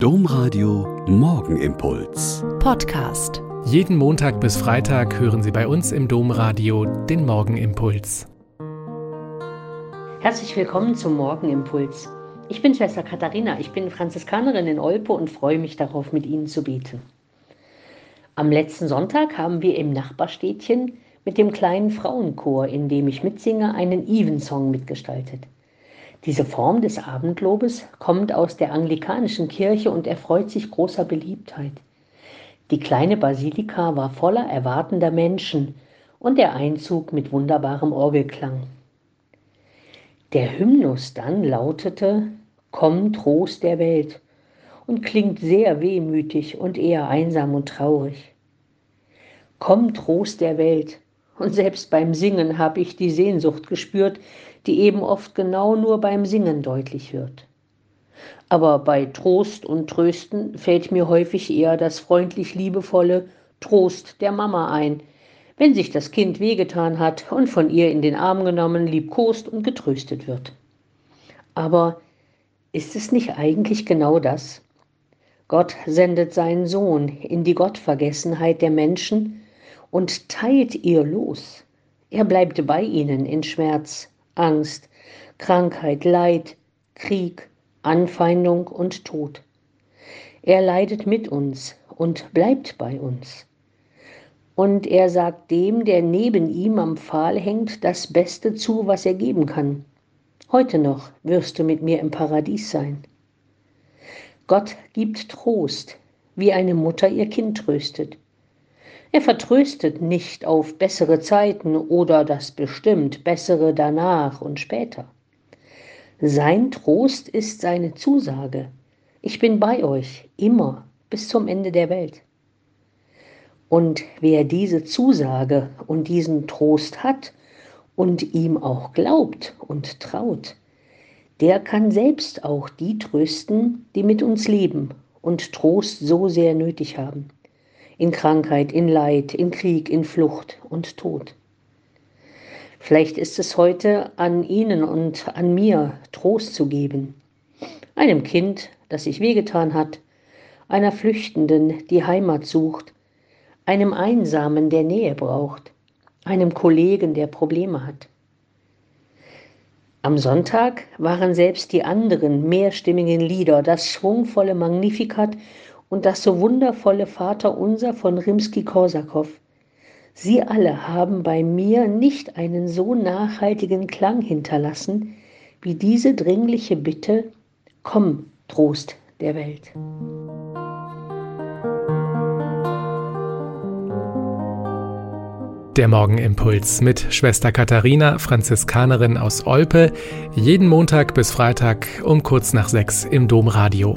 Domradio Morgenimpuls. Podcast. Jeden Montag bis Freitag hören Sie bei uns im Domradio den Morgenimpuls. Herzlich willkommen zum Morgenimpuls. Ich bin Schwester Katharina, ich bin Franziskanerin in Olpe und freue mich darauf, mit Ihnen zu beten. Am letzten Sonntag haben wir im Nachbarstädtchen mit dem kleinen Frauenchor, in dem ich mitsinge, einen Evensong mitgestaltet. Diese Form des Abendlobes kommt aus der anglikanischen Kirche und erfreut sich großer Beliebtheit. Die kleine Basilika war voller erwartender Menschen und der Einzug mit wunderbarem Orgelklang. Der Hymnus dann lautete Komm Trost der Welt und klingt sehr wehmütig und eher einsam und traurig. Komm Trost der Welt, und selbst beim Singen habe ich die Sehnsucht gespürt, die eben oft genau nur beim Singen deutlich wird. Aber bei Trost und Trösten fällt mir häufig eher das freundlich liebevolle Trost der Mama ein, wenn sich das Kind wehgetan hat und von ihr in den Arm genommen, liebkost und getröstet wird. Aber ist es nicht eigentlich genau das? Gott sendet seinen Sohn in die Gottvergessenheit der Menschen und teilt ihr los. Er bleibt bei ihnen in Schmerz, Angst, Krankheit, Leid, Krieg, Anfeindung und Tod. Er leidet mit uns und bleibt bei uns. Und er sagt dem, der neben ihm am Pfahl hängt, das Beste zu, was er geben kann. Heute noch wirst du mit mir im Paradies sein. Gott gibt Trost, wie eine Mutter ihr Kind tröstet. Er vertröstet nicht auf bessere Zeiten oder das bestimmt bessere danach und später. Sein Trost ist seine Zusage. Ich bin bei euch immer bis zum Ende der Welt. Und wer diese Zusage und diesen Trost hat und ihm auch glaubt und traut, der kann selbst auch die trösten, die mit uns leben und Trost so sehr nötig haben in Krankheit, in Leid, in Krieg, in Flucht und Tod. Vielleicht ist es heute an Ihnen und an mir Trost zu geben. Einem Kind, das sich wehgetan hat, einer Flüchtenden, die Heimat sucht, einem Einsamen, der Nähe braucht, einem Kollegen, der Probleme hat. Am Sonntag waren selbst die anderen mehrstimmigen Lieder, das schwungvolle Magnificat und das so wundervolle Vaterunser von Rimski-Korsakow. Sie alle haben bei mir nicht einen so nachhaltigen Klang hinterlassen wie diese dringliche Bitte, komm, Trost der Welt. Der Morgenimpuls mit Schwester Katharina, Franziskanerin aus Olpe, jeden Montag bis Freitag um kurz nach sechs im Domradio.